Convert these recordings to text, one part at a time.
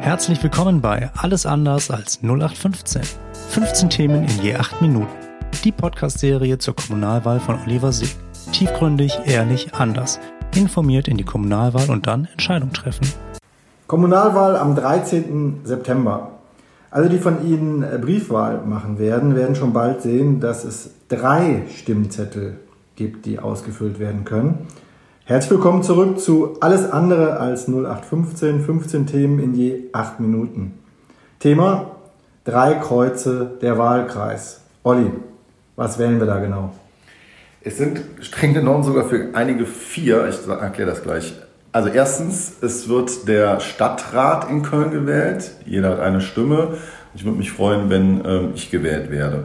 Herzlich willkommen bei Alles anders als 0815. 15 Themen in je 8 Minuten. Die Podcast-Serie zur Kommunalwahl von Oliver Sieg. Tiefgründig, ehrlich, anders. Informiert in die Kommunalwahl und dann Entscheidung treffen. Kommunalwahl am 13. September. Alle, die von Ihnen Briefwahl machen werden, werden schon bald sehen, dass es drei Stimmzettel gibt, die ausgefüllt werden können. Herzlich willkommen zurück zu Alles andere als 0815, 15 Themen in je 8 Minuten. Thema Drei Kreuze der Wahlkreis. Olli, was wählen wir da genau? Es sind streng genommen sogar für einige vier, ich erkläre das gleich. Also erstens, es wird der Stadtrat in Köln gewählt. Jeder hat eine Stimme. Ich würde mich freuen, wenn ähm, ich gewählt werde.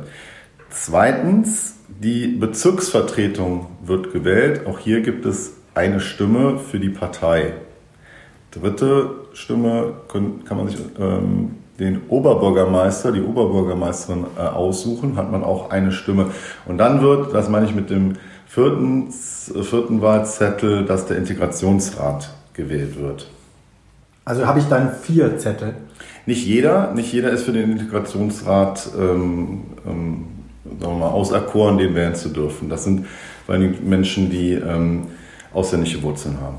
Zweitens, die Bezirksvertretung wird gewählt. Auch hier gibt es eine Stimme für die Partei. Dritte Stimme kann man sich ähm, den Oberbürgermeister, die Oberbürgermeisterin äh, aussuchen, hat man auch eine Stimme. Und dann wird, das meine ich mit dem vierten, vierten Wahlzettel, dass der Integrationsrat gewählt wird. Also habe ich dann vier Zettel? Nicht jeder, nicht jeder ist für den Integrationsrat ähm, ähm, sagen wir mal, auserkoren, den wählen zu dürfen. Das sind vor allem Menschen, die ähm, ausländische Wurzeln haben.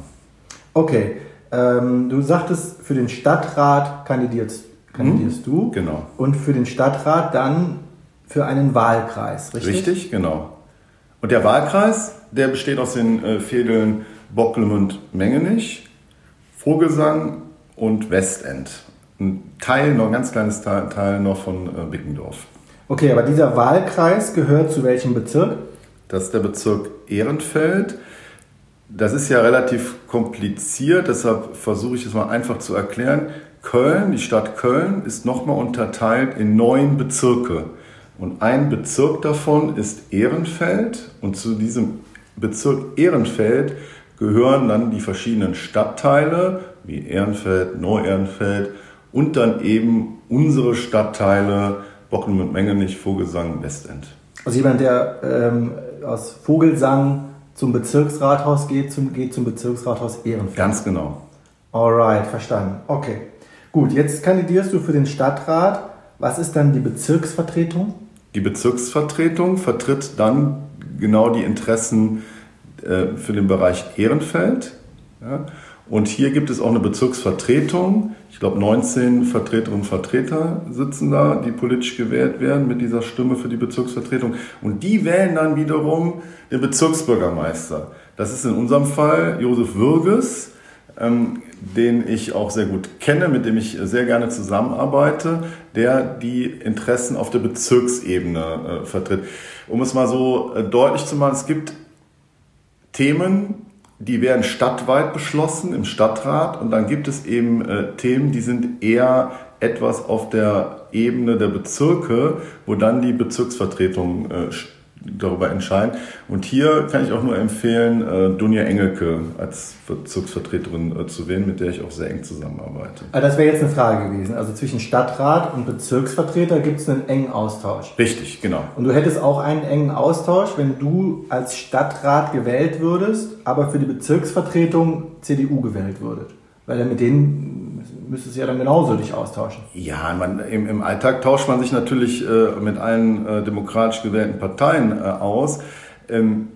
Okay, ähm, du sagtest, für den Stadtrat kandidierst, kandidierst hm, du. Genau. Und für den Stadtrat dann für einen Wahlkreis, richtig? Richtig, genau. Und der Wahlkreis, der besteht aus den äh, Fädeln Bocklemund Mengenich, Vogelsang und Westend. Ein Teil, noch ein ganz kleines Teil, Teil noch von äh, Bickendorf. Okay, aber dieser Wahlkreis gehört zu welchem Bezirk? Das ist der Bezirk Ehrenfeld. Das ist ja relativ kompliziert, deshalb versuche ich es mal einfach zu erklären. Köln, die Stadt Köln, ist nochmal unterteilt in neun Bezirke. Und ein Bezirk davon ist Ehrenfeld. Und zu diesem Bezirk Ehrenfeld gehören dann die verschiedenen Stadtteile, wie Ehrenfeld, Neu-Ehrenfeld und dann eben unsere Stadtteile Bocken und Mengenich, Vogelsang, Westend. Also jemand, der ähm, aus Vogelsang zum Bezirksrathaus geht, zum, geht zum Bezirksrathaus Ehrenfeld. Ganz genau. Alright, verstanden. Okay. Gut, jetzt kandidierst du für den Stadtrat. Was ist dann die Bezirksvertretung? Die Bezirksvertretung vertritt dann genau die Interessen äh, für den Bereich Ehrenfeld. Ja? Und hier gibt es auch eine Bezirksvertretung. Ich glaube, 19 Vertreterinnen und Vertreter sitzen da, die politisch gewählt werden mit dieser Stimme für die Bezirksvertretung. Und die wählen dann wiederum den Bezirksbürgermeister. Das ist in unserem Fall Josef Würges, ähm, den ich auch sehr gut kenne, mit dem ich sehr gerne zusammenarbeite, der die Interessen auf der Bezirksebene äh, vertritt. Um es mal so äh, deutlich zu machen, es gibt Themen, die werden stadtweit beschlossen im Stadtrat und dann gibt es eben äh, Themen, die sind eher etwas auf der Ebene der Bezirke, wo dann die Bezirksvertretung äh, darüber entscheiden. Und hier kann ich auch nur empfehlen, äh, Dunja Engelke als Bezirksvertreterin äh, zu wählen, mit der ich auch sehr eng zusammenarbeite. Also das wäre jetzt eine Frage gewesen. Also zwischen Stadtrat und Bezirksvertreter gibt es einen engen Austausch. Richtig, genau. Und du hättest auch einen engen Austausch, wenn du als Stadtrat gewählt würdest, aber für die Bezirksvertretung CDU gewählt würdet. Weil dann mit denen müsstest du ja dann genauso dich austauschen. Ja, man, im, im Alltag tauscht man sich natürlich äh, mit allen äh, demokratisch gewählten Parteien äh, aus. Ähm,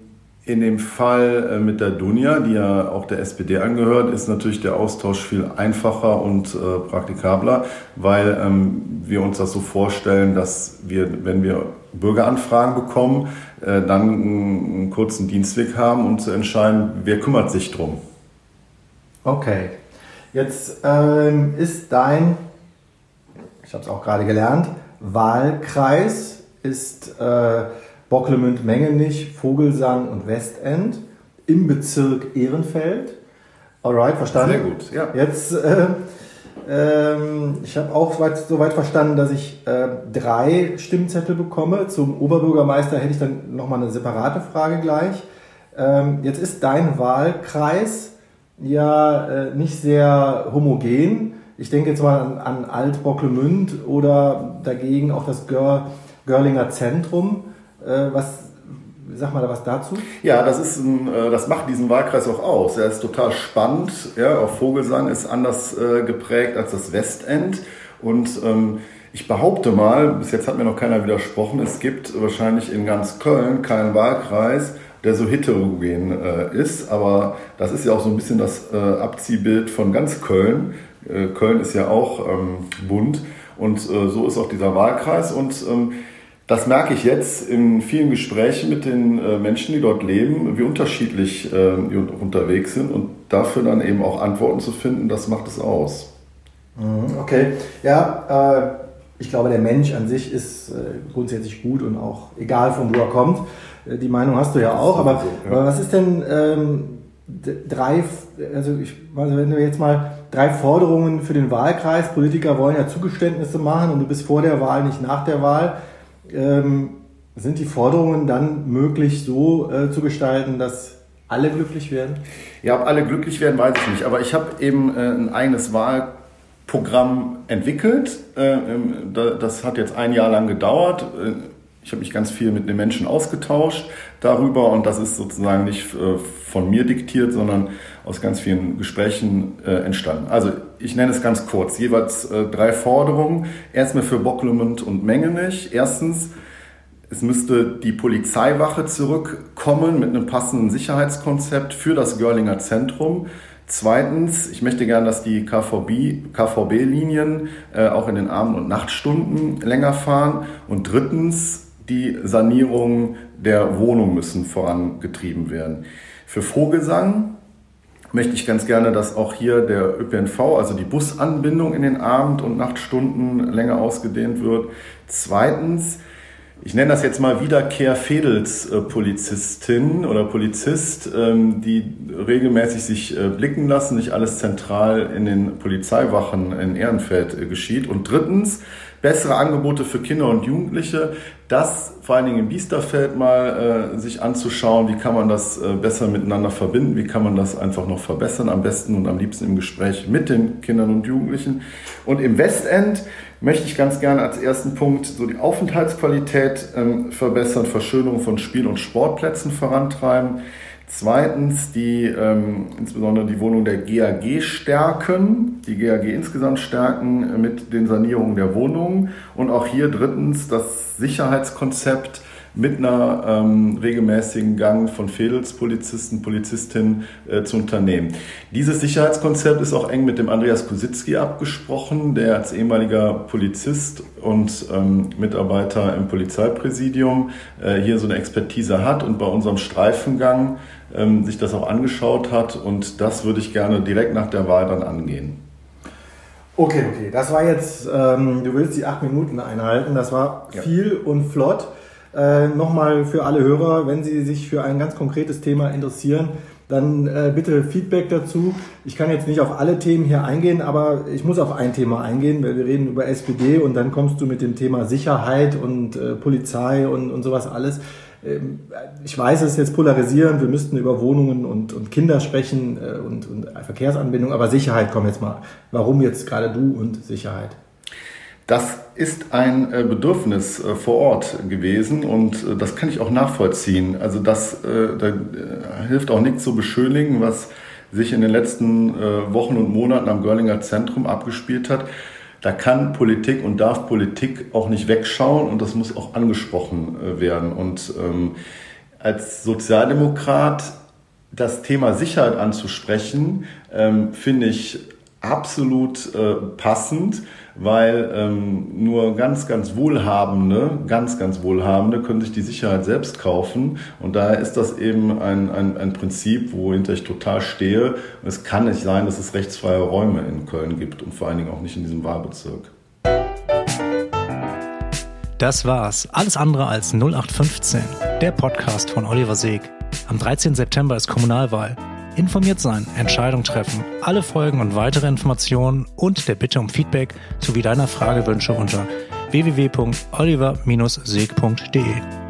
in dem Fall äh, mit der Dunja, die ja auch der SPD angehört, ist natürlich der Austausch viel einfacher und äh, praktikabler, weil ähm, wir uns das so vorstellen, dass wir, wenn wir Bürgeranfragen bekommen, äh, dann einen, einen kurzen Dienstweg haben, um zu entscheiden, wer kümmert sich drum. Okay. Jetzt ähm, ist dein, ich habe es auch gerade gelernt, Wahlkreis ist äh, Bocklemünd-Mengenich, Vogelsang und Westend im Bezirk Ehrenfeld. Alright, verstanden? Sehr gut, ja. Jetzt, äh, ähm, ich habe auch soweit, soweit verstanden, dass ich äh, drei Stimmzettel bekomme. Zum Oberbürgermeister hätte ich dann nochmal eine separate Frage gleich. Ähm, jetzt ist dein Wahlkreis ja äh, nicht sehr homogen. Ich denke jetzt mal an, an Alt-Bocklemünd oder dagegen auch das Gör, Görlinger Zentrum. Äh, was, Sag mal was dazu. Ja, das, ist ein, äh, das macht diesen Wahlkreis auch aus. Er ist total spannend. Ja, auch Vogelsang ist anders äh, geprägt als das Westend. Und ähm, ich behaupte mal, bis jetzt hat mir noch keiner widersprochen, es gibt wahrscheinlich in ganz Köln keinen Wahlkreis, der so heterogen äh, ist. Aber das ist ja auch so ein bisschen das äh, Abziehbild von ganz Köln. Äh, Köln ist ja auch ähm, bunt. Und äh, so ist auch dieser Wahlkreis. Und ähm, das merke ich jetzt in vielen Gesprächen mit den äh, Menschen, die dort leben, wie unterschiedlich äh, die unterwegs sind. Und dafür dann eben auch Antworten zu finden, das macht es aus. Mhm, okay, ja, äh, ich glaube, der Mensch an sich ist äh, grundsätzlich gut und auch egal von wo er kommt. Äh, die Meinung hast du ja auch, aber, so, ja. aber was ist denn ähm, drei, also ich, also wenn wir jetzt mal drei Forderungen für den Wahlkreis, Politiker wollen ja Zugeständnisse machen und du bist vor der Wahl, nicht nach der Wahl, ähm, sind die Forderungen dann möglich so äh, zu gestalten, dass alle glücklich werden? Ja, ob alle glücklich werden, weiß ich nicht. Aber ich habe eben äh, ein eigenes Wahlkreis Programm entwickelt. Äh, ähm, das hat jetzt ein Jahr lang gedauert. Äh, ich habe mich ganz viel mit den Menschen ausgetauscht darüber und das ist sozusagen nicht äh, von mir diktiert, sondern aus ganz vielen Gesprächen entstanden. Also ich nenne es ganz kurz, jeweils drei Forderungen. Erstmal für Bocklumund und Mengenich. Erstens, es müsste die Polizeiwache zurückkommen mit einem passenden Sicherheitskonzept für das Görlinger Zentrum. Zweitens, ich möchte gerne, dass die KVB-Linien KVB äh, auch in den Abend- und Nachtstunden länger fahren. Und drittens, die Sanierung der Wohnung müssen vorangetrieben werden. Für Vogelsang möchte ich ganz gerne, dass auch hier der ÖPNV, also die Busanbindung in den Abend- und Nachtstunden länger ausgedehnt wird. Zweitens, ich nenne das jetzt mal Wiederkehr-Fedels-Polizistin oder Polizist, ähm, die regelmäßig sich äh, blicken lassen, nicht alles zentral in den Polizeiwachen in Ehrenfeld äh, geschieht. Und drittens, bessere Angebote für Kinder und Jugendliche, das vor allen Dingen im Biesterfeld mal äh, sich anzuschauen, wie kann man das äh, besser miteinander verbinden, wie kann man das einfach noch verbessern, am besten und am liebsten im Gespräch mit den Kindern und Jugendlichen. Und im Westend möchte ich ganz gerne als ersten Punkt so die Aufenthaltsqualität ähm, verbessern, Verschönerung von Spiel- und Sportplätzen vorantreiben. Zweitens die ähm, insbesondere die Wohnung der GAG stärken, die GAG insgesamt stärken mit den Sanierungen der Wohnungen. Und auch hier drittens das Sicherheitskonzept mit einer ähm, regelmäßigen Gang von Fädelspolizisten, Polizistinnen äh, zu unternehmen. Dieses Sicherheitskonzept ist auch eng mit dem Andreas Kusitzki abgesprochen, der als ehemaliger Polizist und ähm, Mitarbeiter im Polizeipräsidium äh, hier so eine Expertise hat und bei unserem Streifengang ähm, sich das auch angeschaut hat und das würde ich gerne direkt nach der Wahl dann angehen. Okay, okay, das war jetzt, ähm, du willst die acht Minuten einhalten, das war ja. viel und flott. Äh, Nochmal für alle Hörer, wenn Sie sich für ein ganz konkretes Thema interessieren, dann äh, bitte Feedback dazu. Ich kann jetzt nicht auf alle Themen hier eingehen, aber ich muss auf ein Thema eingehen, weil wir reden über SPD und dann kommst du mit dem Thema Sicherheit und äh, Polizei und, und sowas alles. Ähm, ich weiß, es ist jetzt polarisierend, wir müssten über Wohnungen und, und Kinder sprechen äh, und, und Verkehrsanbindung, aber Sicherheit, komm jetzt mal. Warum jetzt gerade du und Sicherheit? Das ist ein äh, Bedürfnis äh, vor Ort gewesen und äh, das kann ich auch nachvollziehen. Also das da hilft auch nichts zu beschönigen, was sich in den letzten Wochen und Monaten am Görlinger Zentrum abgespielt hat. Da kann Politik und darf Politik auch nicht wegschauen und das muss auch angesprochen werden. Und ähm, als Sozialdemokrat das Thema Sicherheit anzusprechen, ähm, finde ich absolut äh, passend, weil ähm, nur ganz, ganz Wohlhabende, ganz, ganz Wohlhabende können sich die Sicherheit selbst kaufen. Und daher ist das eben ein, ein, ein Prinzip, wohinter ich total stehe. Es kann nicht sein, dass es rechtsfreie Räume in Köln gibt und vor allen Dingen auch nicht in diesem Wahlbezirk. Das war's. Alles andere als 0815. Der Podcast von Oliver Seeg. Am 13. September ist Kommunalwahl. Informiert sein, Entscheidung treffen, alle Folgen und weitere Informationen und der Bitte um Feedback sowie deiner Fragewünsche unter www.oliver-seeg.de.